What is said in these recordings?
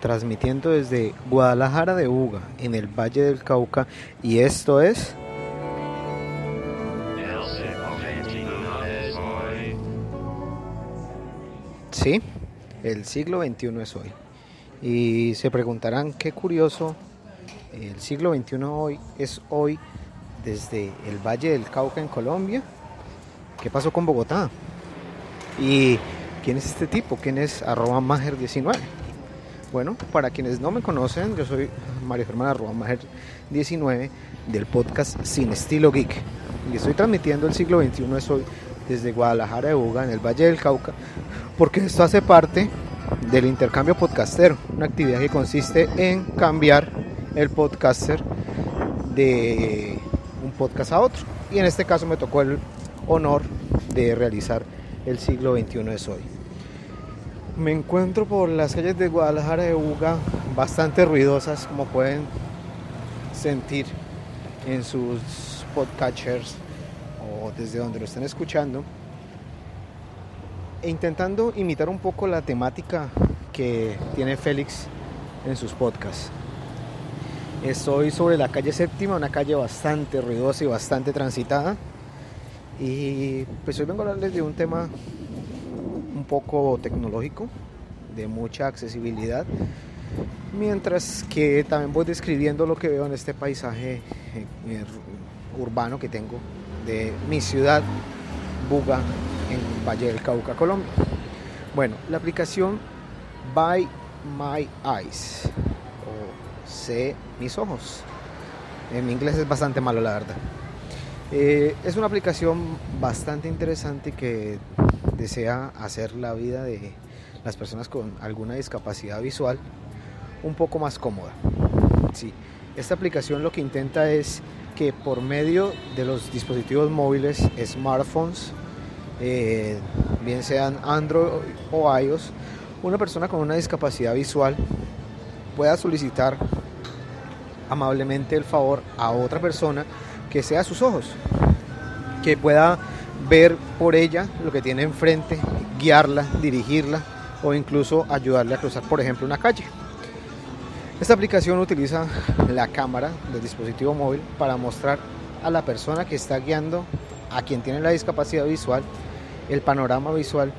transmitiendo desde Guadalajara de Uga, en el Valle del Cauca, y esto es... Sí, el siglo XXI es hoy. Y se preguntarán qué curioso, el siglo XXI hoy es hoy desde el Valle del Cauca en Colombia. ¿Qué pasó con Bogotá? ¿Y quién es este tipo? ¿Quién es arroba Mager19? Bueno, para quienes no me conocen, yo soy Mario Germán arroba Mager19 del podcast Sin Estilo Geek. Y estoy transmitiendo el siglo XXI es hoy desde Guadalajara de Buga, en el Valle del Cauca, porque esto hace parte del intercambio podcastero, una actividad que consiste en cambiar el podcaster de un podcast a otro. Y en este caso me tocó el honor de realizar el siglo XXI es hoy. Me encuentro por las calles de Guadalajara de Buga bastante ruidosas, como pueden sentir en sus podcatchers o desde donde lo estén escuchando. E intentando imitar un poco la temática que tiene Félix en sus podcasts. Estoy sobre la calle séptima, una calle bastante ruidosa y bastante transitada. Y pues hoy vengo a hablarles de un tema poco tecnológico, de mucha accesibilidad, mientras que también voy describiendo lo que veo en este paisaje eh, urbano que tengo de mi ciudad, Buga, en Valle del Cauca, Colombia. Bueno, la aplicación By My Eyes, o Sé Mis Ojos. En inglés es bastante malo, la verdad. Eh, es una aplicación bastante interesante que desea hacer la vida de las personas con alguna discapacidad visual un poco más cómoda. Sí, esta aplicación lo que intenta es que por medio de los dispositivos móviles, smartphones, eh, bien sean Android o iOS, una persona con una discapacidad visual pueda solicitar amablemente el favor a otra persona que sea sus ojos, que pueda ver por ella lo que tiene enfrente, guiarla, dirigirla o incluso ayudarle a cruzar, por ejemplo, una calle. Esta aplicación utiliza la cámara del dispositivo móvil para mostrar a la persona que está guiando a quien tiene la discapacidad visual el panorama visual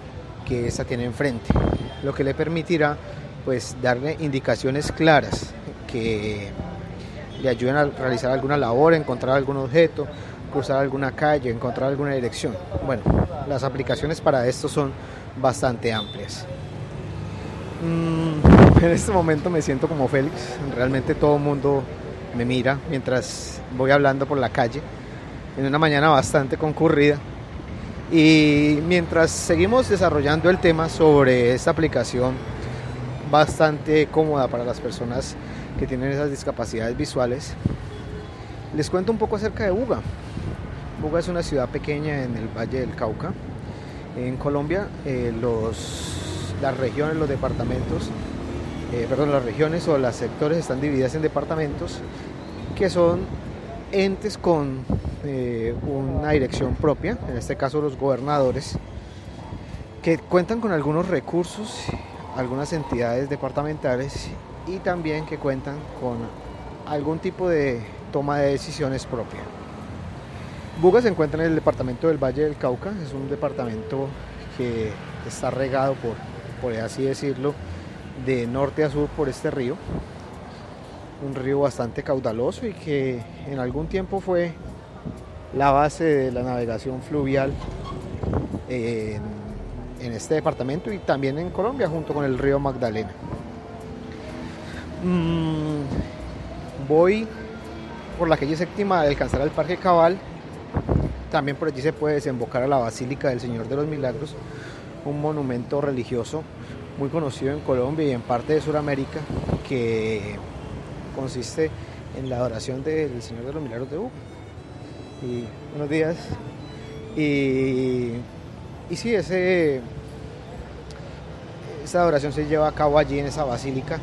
que ésta tiene enfrente, lo que le permitirá pues darle indicaciones claras que le ayuden a realizar alguna labor, encontrar algún objeto, cruzar alguna calle, encontrar alguna dirección. Bueno, las aplicaciones para esto son bastante amplias. Mm, en este momento me siento como Félix, realmente todo mundo me mira mientras voy hablando por la calle, en una mañana bastante concurrida. Y mientras seguimos desarrollando el tema sobre esta aplicación bastante cómoda para las personas que tienen esas discapacidades visuales, les cuento un poco acerca de Buga. Buga es una ciudad pequeña en el Valle del Cauca. En Colombia, eh, los, las regiones, los departamentos, eh, perdón, las regiones o los sectores están divididas en departamentos que son entes con eh, una dirección propia, en este caso los gobernadores, que cuentan con algunos recursos, algunas entidades departamentales y también que cuentan con algún tipo de toma de decisiones propia. Buga se encuentra en el departamento del Valle del Cauca, es un departamento que está regado por, por así decirlo, de norte a sur por este río. Un río bastante caudaloso y que en algún tiempo fue la base de la navegación fluvial en, este departamento y también en Colombia junto con el río Magdalena. Mm, voy por la calle séptima de alcanzar al Parque Cabal. También por allí se puede desembocar a la Basílica del Señor de los Milagros, un monumento religioso muy conocido en Colombia y en parte de Sudamérica que consiste en la adoración del Señor de los Milagros de Hugo. Y buenos días. Y, y sí, ese, esa adoración se lleva a cabo allí en esa basílica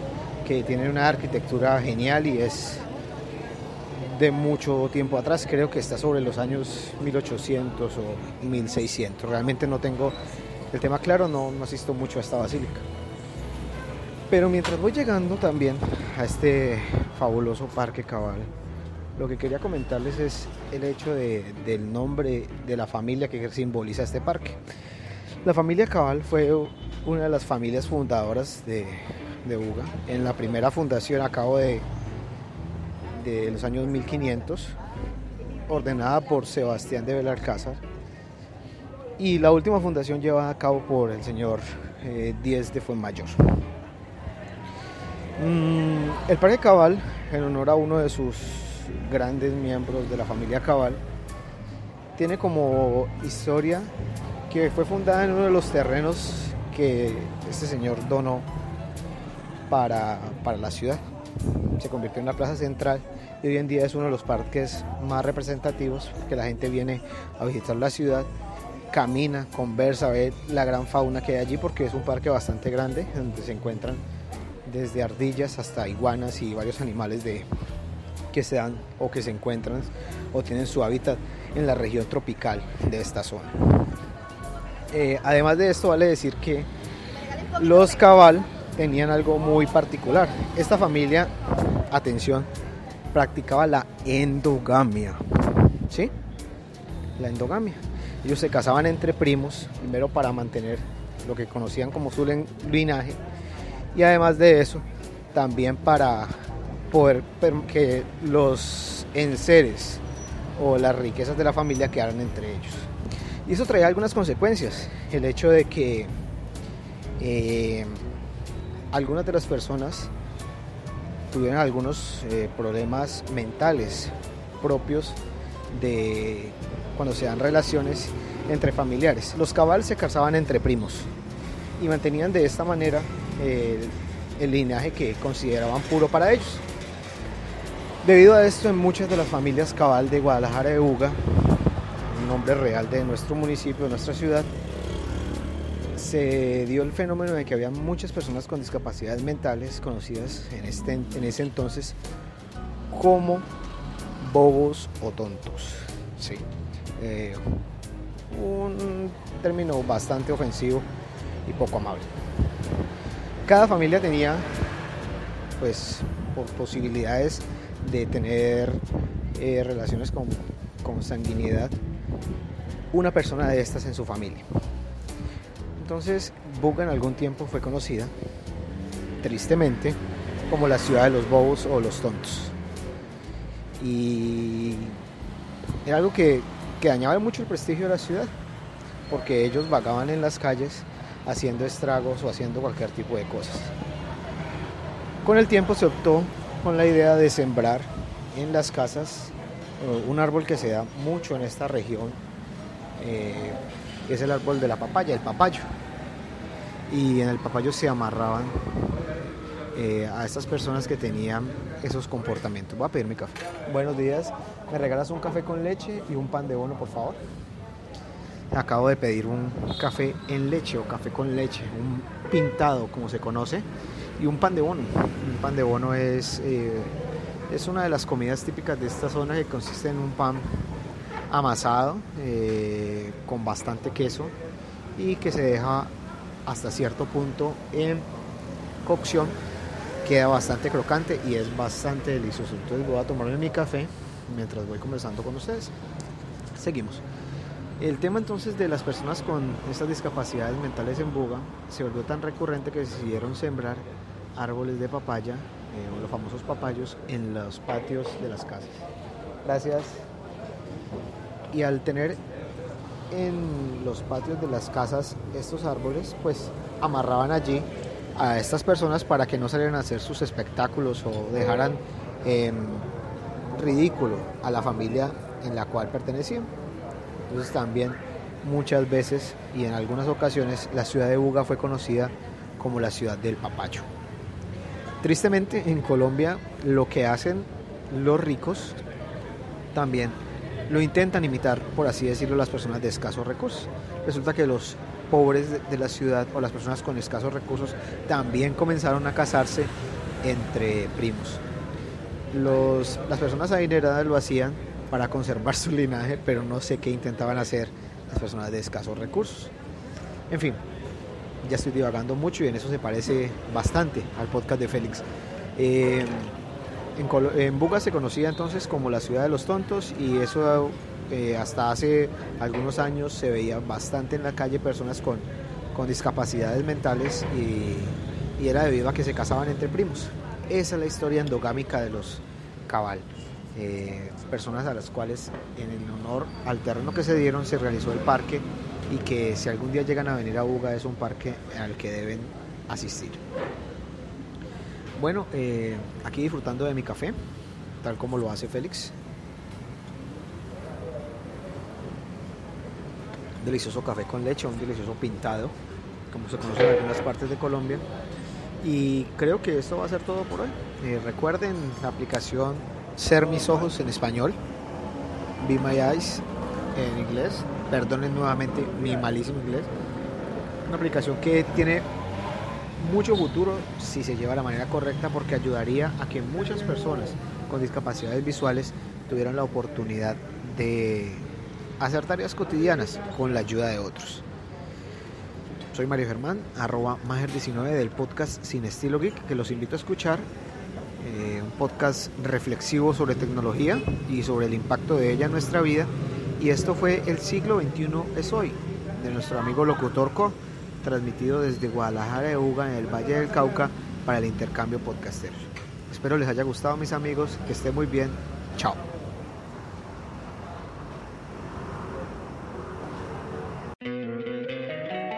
que tiene una arquitectura genial y es de mucho tiempo atrás, creo que está sobre los años 1800 o 1600. Realmente no tengo el tema claro, no, no asisto mucho a esta basílica. Pero mientras voy llegando también a este fabuloso parque cabal, lo que quería comentarles es el hecho de, del nombre de la familia que simboliza este parque. La familia Cabal fue una de las familias fundadoras de, de UGA. En la primera fundación a cabo de, de los años 1500, ordenada por Sebastián de Belalcázar. Y la última fundación llevada a cabo por el señor eh, Díez de Fuenmayor. Mm, el Parque Cabal, en honor a uno de sus grandes miembros de la familia Cabal, tiene como historia que fue fundada en uno de los terrenos que este señor donó para, para la ciudad. Se convirtió en la plaza central y hoy en día es uno de los parques más representativos que la gente viene a visitar la ciudad, camina, conversa, ve la gran fauna que hay allí porque es un parque bastante grande donde se encuentran desde ardillas hasta iguanas y varios animales de, que se dan o que se encuentran o tienen su hábitat en la región tropical de esta zona. Eh, además de esto, vale decir que los cabal tenían algo muy particular. Esta familia, atención, practicaba la endogamia. ¿Sí? La endogamia. Ellos se casaban entre primos, primero para mantener lo que conocían como su linaje, y además de eso, también para poder que los enseres o las riquezas de la familia quedaran entre ellos. Y eso traía algunas consecuencias. El hecho de que eh, algunas de las personas tuvieran algunos eh, problemas mentales propios de cuando se dan relaciones entre familiares. Los cabal se casaban entre primos y mantenían de esta manera eh, el linaje que consideraban puro para ellos. Debido a esto, en muchas de las familias cabal de Guadalajara de Uga, nombre real de nuestro municipio, de nuestra ciudad, se dio el fenómeno de que había muchas personas con discapacidades mentales conocidas en, este, ese entonces como bobos o tontos. Sí. Eh, un término bastante ofensivo y poco amable. Cada familia tenía pues posibilidades de tener eh, relaciones con, con sanguinidad una persona de estas en su familia. Entonces, Buga en algún tiempo fue conocida, tristemente, como la ciudad de los bobos o los tontos. Y era algo que, que dañaba mucho el prestigio de la ciudad, porque ellos vagaban en las calles haciendo estragos o haciendo cualquier tipo de cosas. Con el tiempo se optó con la idea de sembrar en las casas eh, un árbol que se da mucho en esta región, eh, es el árbol de la papaya, el papayo. Y en el papayo se amarraban eh, a estas personas que tenían esos comportamientos. Voy a pedir mi café. Buenos días, ¿me regalas un café con leche y un pan de bono, por favor? Acabo de pedir un café en leche o café con leche, un pintado como se conoce, y un pan de bono. Un pan de bono es, eh, es una de las comidas típicas de esta zona que consiste en un pan amasado eh, con bastante queso y que se deja hasta cierto punto en cocción. Queda bastante crocante y es bastante delicioso. Entonces voy a tomarme mi café mientras voy conversando con ustedes. Seguimos. El tema entonces de las personas con estas discapacidades mentales en Buga se volvió tan recurrente que decidieron sembrar árboles de papaya, eh, o los famosos papayos, en los patios de las casas. Gracias. Y al tener en los patios de las casas estos árboles, pues amarraban allí a estas personas para que no salieran a hacer sus espectáculos o dejaran en ridículo a la familia en la cual pertenecían. Entonces también muchas veces y en algunas ocasiones la ciudad de Buga fue conocida como la ciudad del papacho. Tristemente en Colombia lo que hacen los ricos también lo intentan imitar, por así decirlo, las personas de escasos recursos. Resulta que los pobres de, la ciudad o las personas con escasos recursos también comenzaron a casarse entre primos. Los, las personas adineradas lo hacían para conservar su linaje, pero no sé qué intentaban hacer las personas de escasos recursos. En fin, ya estoy divagando mucho y en eso se parece bastante al podcast de Félix. Eh, en, Buga se conocía entonces como la ciudad de los tontos y eso eh, hasta hace algunos años se veía bastante en la calle personas con, con discapacidades mentales y, y era debido a que se casaban entre primos. Esa es la historia endogámica de los cabal. Eh, personas a las cuales en el honor al terreno que se dieron se realizó el parque y que si algún día llegan a venir a Buga es un parque al que deben asistir. Bueno, eh, aquí disfrutando de mi café, tal como lo hace Félix. Delicioso café con leche, un delicioso pintado, como se conoce en algunas partes de Colombia. Y creo que esto va a ser todo por hoy. Eh, recuerden la aplicación Ser Mis Ojos en español, Be My Eyes en inglés. Perdonen nuevamente mi malísimo inglés. Una aplicación que tiene mucho futuro si se lleva de la manera correcta porque ayudaría a que muchas personas con discapacidades visuales tuvieran la oportunidad de hacer tareas cotidianas con la ayuda de otros. Soy Mario Germán, arroba Mager19 del podcast Sin Estilo Geek, que los invito a escuchar. eh, un podcast reflexivo sobre tecnología y sobre el impacto de ella en nuestra vida. Y esto fue El siglo XXI es hoy, de nuestro amigo locutor Co, transmitido desde Guadalajara de Uga, en el Valle del Cauca, para el intercambio podcastero. Espero les haya gustado, mis amigos, que estén muy bien. Chao.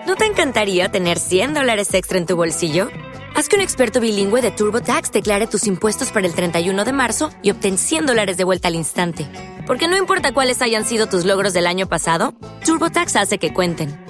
¿No te encantaría tener 100 dólares extra en tu bolsillo? Haz que un experto bilingüe de TurboTax declare tus impuestos para el 31 de marzo y obtén 100 dólares de vuelta al instante. Porque no importa cuáles hayan sido tus logros del año pasado, TurboTax hace que cuenten.